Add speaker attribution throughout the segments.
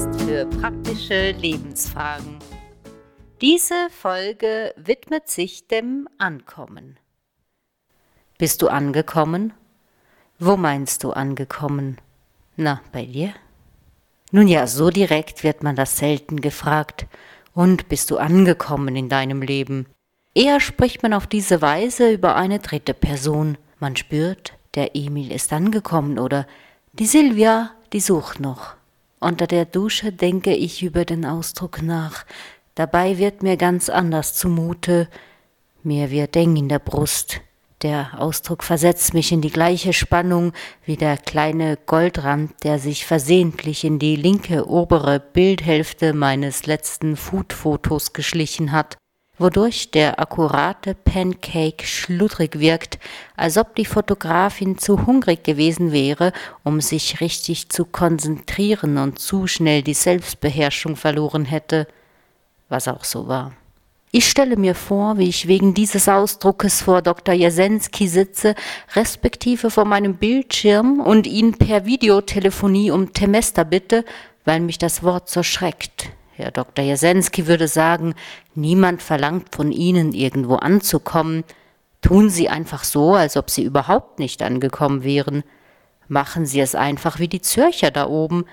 Speaker 1: Podcast für praktische Lebensfragen. Diese Folge widmet sich dem Ankommen. Bist du angekommen? Wo meinst du angekommen? Na, bei dir? Nun ja, so direkt wird man das selten gefragt. Und bist du angekommen in deinem Leben? Eher spricht man auf diese Weise über eine dritte Person. Man spürt, der Emil ist angekommen oder die Silvia, die sucht noch. Unter der Dusche denke ich über den Ausdruck nach. Dabei wird mir ganz anders zumute. Mir wird eng in der Brust. Der Ausdruck versetzt mich in die gleiche Spannung wie der kleine Goldrand, der sich versehentlich in die linke obere Bildhälfte meines letzten Food-Fotos geschlichen hat, wodurch der akkurate Pancake schludrig wirkt, als ob die Fotografin zu hungrig gewesen wäre, um sich richtig zu konzentrieren und zu schnell die Selbstbeherrschung verloren hätte, was auch so war. Ich stelle mir vor, wie ich wegen dieses Ausdruckes vor Dr. Jasensky sitze, respektive vor meinem Bildschirm und ihn per Videotelefonie um Temester bitte, weil mich das Wort so schreckt. Herr Dr. Jasensky würde sagen, niemand verlangt von Ihnen irgendwo anzukommen. Tun Sie einfach so, als ob Sie überhaupt nicht angekommen wären. Machen Sie es einfach wie die Zürcher da oben.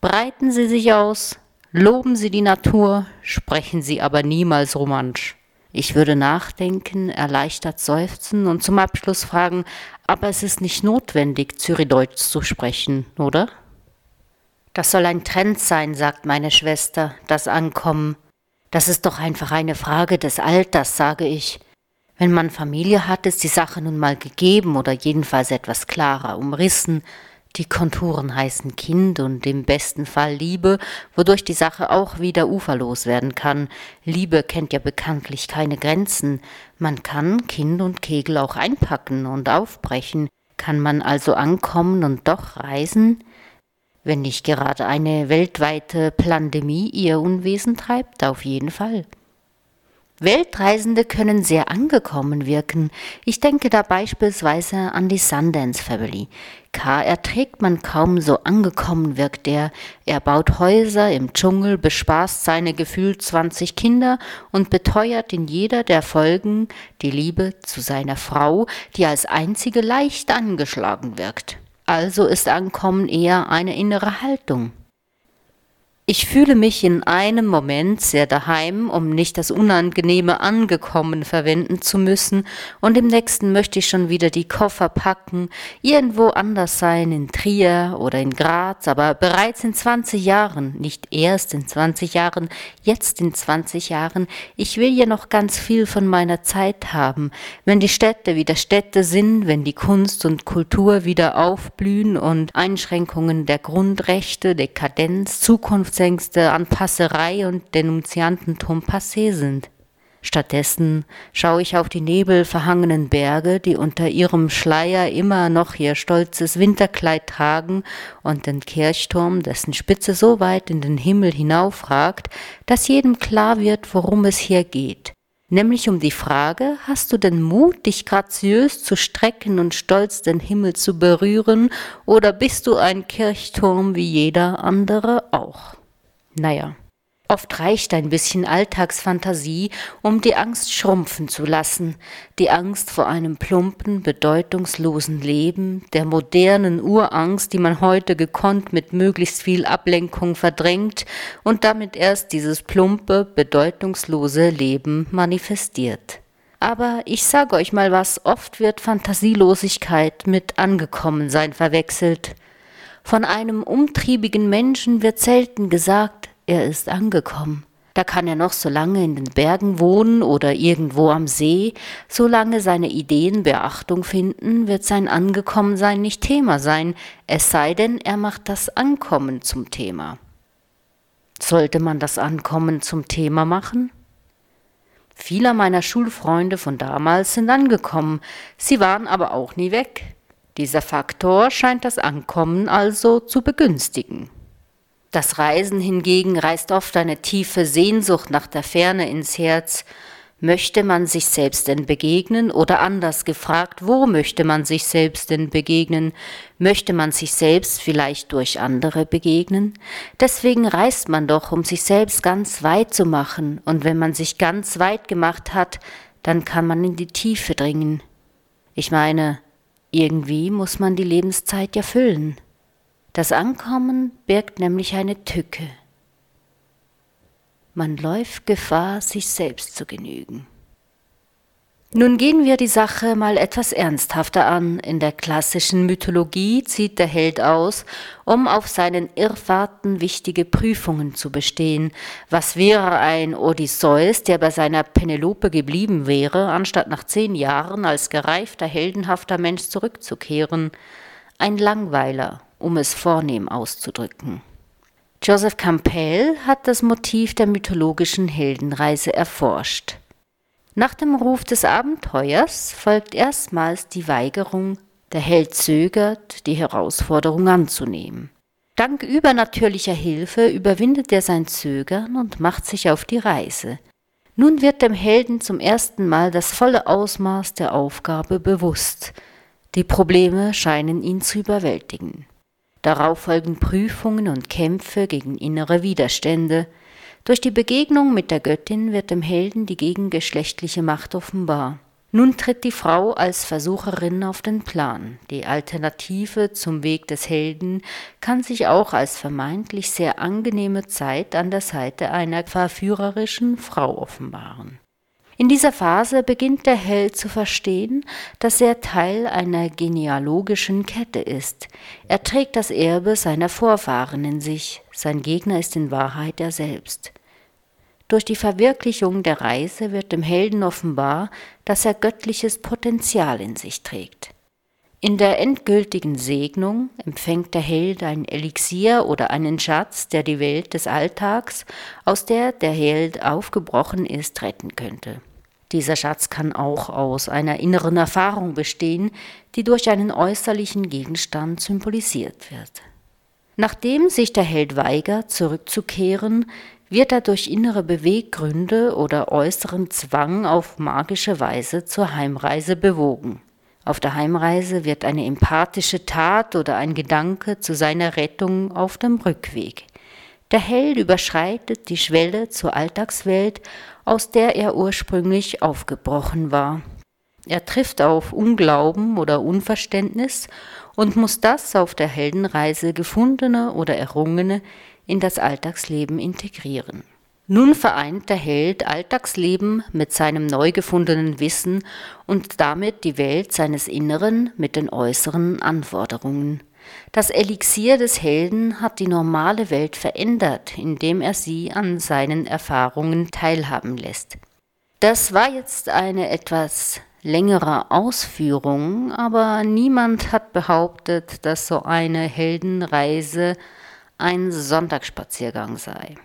Speaker 1: Breiten Sie sich aus, Loben Sie die Natur, sprechen Sie aber niemals romantisch. Ich würde nachdenken, erleichtert seufzen und zum Abschluss fragen, aber es ist nicht notwendig, Zürichdeutsch zu sprechen, oder? Das soll ein Trend sein, sagt meine Schwester, das Ankommen. Das ist doch einfach eine Frage des Alters, sage ich. Wenn man Familie hat, ist die Sache nun mal gegeben oder jedenfalls etwas klarer umrissen, die Konturen heißen Kind und im besten Fall Liebe, wodurch die Sache auch wieder uferlos werden kann. Liebe kennt ja bekanntlich keine Grenzen. Man kann Kind und Kegel auch einpacken und aufbrechen. Kann man also ankommen und doch reisen? Wenn nicht gerade eine weltweite Pandemie ihr Unwesen treibt, auf jeden Fall. Weltreisende können sehr angekommen wirken. Ich denke da beispielsweise an die Sundance Family. K erträgt man kaum so angekommen wirkt er. Er baut Häuser im Dschungel, bespaßt seine gefühlt 20 Kinder und beteuert in jeder der Folgen die Liebe zu seiner Frau, die als einzige leicht angeschlagen wirkt. Also ist Ankommen eher eine innere Haltung. Ich fühle mich in einem Moment sehr daheim, um nicht das unangenehme angekommen verwenden zu müssen, und im nächsten möchte ich schon wieder die Koffer packen, irgendwo anders sein, in Trier oder in Graz, aber bereits in 20 Jahren, nicht erst in 20 Jahren, jetzt in 20 Jahren, ich will ja noch ganz viel von meiner Zeit haben, wenn die Städte wieder Städte sind, wenn die Kunst und Kultur wieder aufblühen und Einschränkungen der Grundrechte, Dekadenz, Zukunft Berührungsängste an Passerei und Denunziantentum passé sind. Stattdessen schaue ich auf die nebelverhangenen Berge, die unter ihrem Schleier immer noch ihr stolzes Winterkleid tragen, und den Kirchturm, dessen Spitze so weit in den Himmel hinaufragt, dass jedem klar wird, worum es hier geht. Nämlich um die Frage, hast du den Mut, dich graziös zu strecken und stolz den Himmel zu berühren, oder bist du ein Kirchturm wie jeder andere auch? Naja, oft reicht ein bisschen Alltagsfantasie, um die Angst schrumpfen zu lassen, die Angst vor einem plumpen, bedeutungslosen Leben, der modernen Urangst, die man heute gekonnt mit möglichst viel Ablenkung verdrängt und damit erst dieses plumpe, bedeutungslose Leben manifestiert. Aber ich sage euch mal was, oft wird Fantasielosigkeit mit Angekommensein verwechselt. Von einem umtriebigen Menschen wird selten gesagt, er ist angekommen. Da kann er noch so lange in den Bergen wohnen oder irgendwo am See, solange seine Ideen Beachtung finden, wird sein Angekommensein nicht Thema sein, es sei denn, er macht das Ankommen zum Thema. Sollte man das Ankommen zum Thema machen? Viele meiner Schulfreunde von damals sind angekommen, sie waren aber auch nie weg. Dieser Faktor scheint das Ankommen also zu begünstigen. Das Reisen hingegen reißt oft eine tiefe Sehnsucht nach der Ferne ins Herz. Möchte man sich selbst denn begegnen oder anders gefragt, wo möchte man sich selbst denn begegnen? Möchte man sich selbst vielleicht durch andere begegnen? Deswegen reist man doch, um sich selbst ganz weit zu machen, und wenn man sich ganz weit gemacht hat, dann kann man in die Tiefe dringen. Ich meine, irgendwie muss man die Lebenszeit ja füllen. Das Ankommen birgt nämlich eine Tücke. Man läuft Gefahr, sich selbst zu genügen. Nun gehen wir die Sache mal etwas ernsthafter an. In der klassischen Mythologie zieht der Held aus, um auf seinen Irrfahrten wichtige Prüfungen zu bestehen. Was wäre ein Odysseus, der bei seiner Penelope geblieben wäre, anstatt nach zehn Jahren als gereifter, heldenhafter Mensch zurückzukehren? Ein Langweiler, um es vornehm auszudrücken. Joseph Campbell hat das Motiv der mythologischen Heldenreise erforscht. Nach dem Ruf des Abenteuers folgt erstmals die Weigerung, der Held zögert, die Herausforderung anzunehmen. Dank übernatürlicher Hilfe überwindet er sein Zögern und macht sich auf die Reise. Nun wird dem Helden zum ersten Mal das volle Ausmaß der Aufgabe bewusst. Die Probleme scheinen ihn zu überwältigen. Darauf folgen Prüfungen und Kämpfe gegen innere Widerstände. Durch die Begegnung mit der Göttin wird dem Helden die gegengeschlechtliche Macht offenbar. Nun tritt die Frau als Versucherin auf den Plan. Die Alternative zum Weg des Helden kann sich auch als vermeintlich sehr angenehme Zeit an der Seite einer verführerischen Frau offenbaren. In dieser Phase beginnt der Held zu verstehen, dass er Teil einer genealogischen Kette ist. Er trägt das Erbe seiner Vorfahren in sich, sein Gegner ist in Wahrheit er selbst. Durch die Verwirklichung der Reise wird dem Helden offenbar, dass er göttliches Potenzial in sich trägt. In der endgültigen Segnung empfängt der Held ein Elixier oder einen Schatz, der die Welt des Alltags, aus der der Held aufgebrochen ist, retten könnte. Dieser Schatz kann auch aus einer inneren Erfahrung bestehen, die durch einen äußerlichen Gegenstand symbolisiert wird. Nachdem sich der Held weigert, zurückzukehren, wird er durch innere Beweggründe oder äußeren Zwang auf magische Weise zur Heimreise bewogen. Auf der Heimreise wird eine empathische Tat oder ein Gedanke zu seiner Rettung auf dem Rückweg. Der Held überschreitet die Schwelle zur Alltagswelt, aus der er ursprünglich aufgebrochen war. Er trifft auf Unglauben oder Unverständnis und muss das auf der Heldenreise gefundene oder errungene in das Alltagsleben integrieren. Nun vereint der Held Alltagsleben mit seinem neu gefundenen Wissen und damit die Welt seines Inneren mit den äußeren Anforderungen. Das Elixier des Helden hat die normale Welt verändert, indem er sie an seinen Erfahrungen teilhaben lässt. Das war jetzt eine etwas längere Ausführung, aber niemand hat behauptet, dass so eine Heldenreise ein Sonntagsspaziergang sei.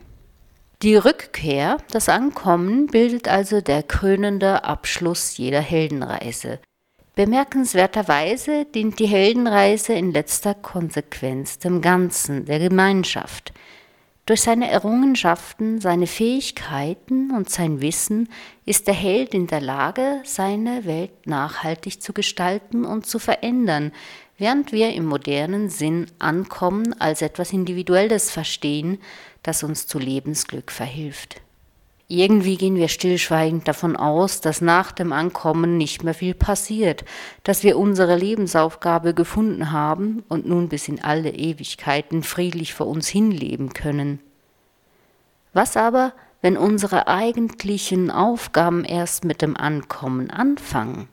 Speaker 1: Die Rückkehr, das Ankommen bildet also der krönende Abschluss jeder Heldenreise. Bemerkenswerterweise dient die Heldenreise in letzter Konsequenz dem Ganzen, der Gemeinschaft. Durch seine Errungenschaften, seine Fähigkeiten und sein Wissen ist der Held in der Lage, seine Welt nachhaltig zu gestalten und zu verändern, während wir im modernen Sinn Ankommen als etwas Individuelles verstehen, das uns zu Lebensglück verhilft. Irgendwie gehen wir stillschweigend davon aus, dass nach dem Ankommen nicht mehr viel passiert, dass wir unsere Lebensaufgabe gefunden haben und nun bis in alle Ewigkeiten friedlich vor uns hinleben können. Was aber, wenn unsere eigentlichen Aufgaben erst mit dem Ankommen anfangen?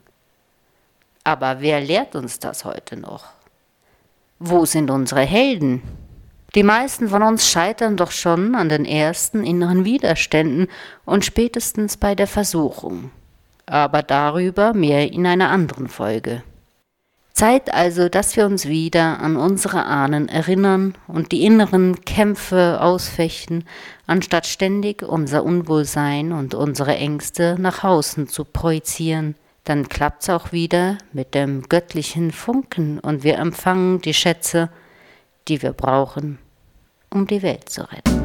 Speaker 1: Aber wer lehrt uns das heute noch? Wo sind unsere Helden? Die meisten von uns scheitern doch schon an den ersten inneren Widerständen und spätestens bei der Versuchung. Aber darüber mehr in einer anderen Folge. Zeit also, dass wir uns wieder an unsere Ahnen erinnern und die inneren Kämpfe ausfechten, anstatt ständig unser Unwohlsein und unsere Ängste nach außen zu projizieren. Dann klappt's auch wieder mit dem göttlichen Funken und wir empfangen die Schätze, die wir brauchen, um die Welt zu retten.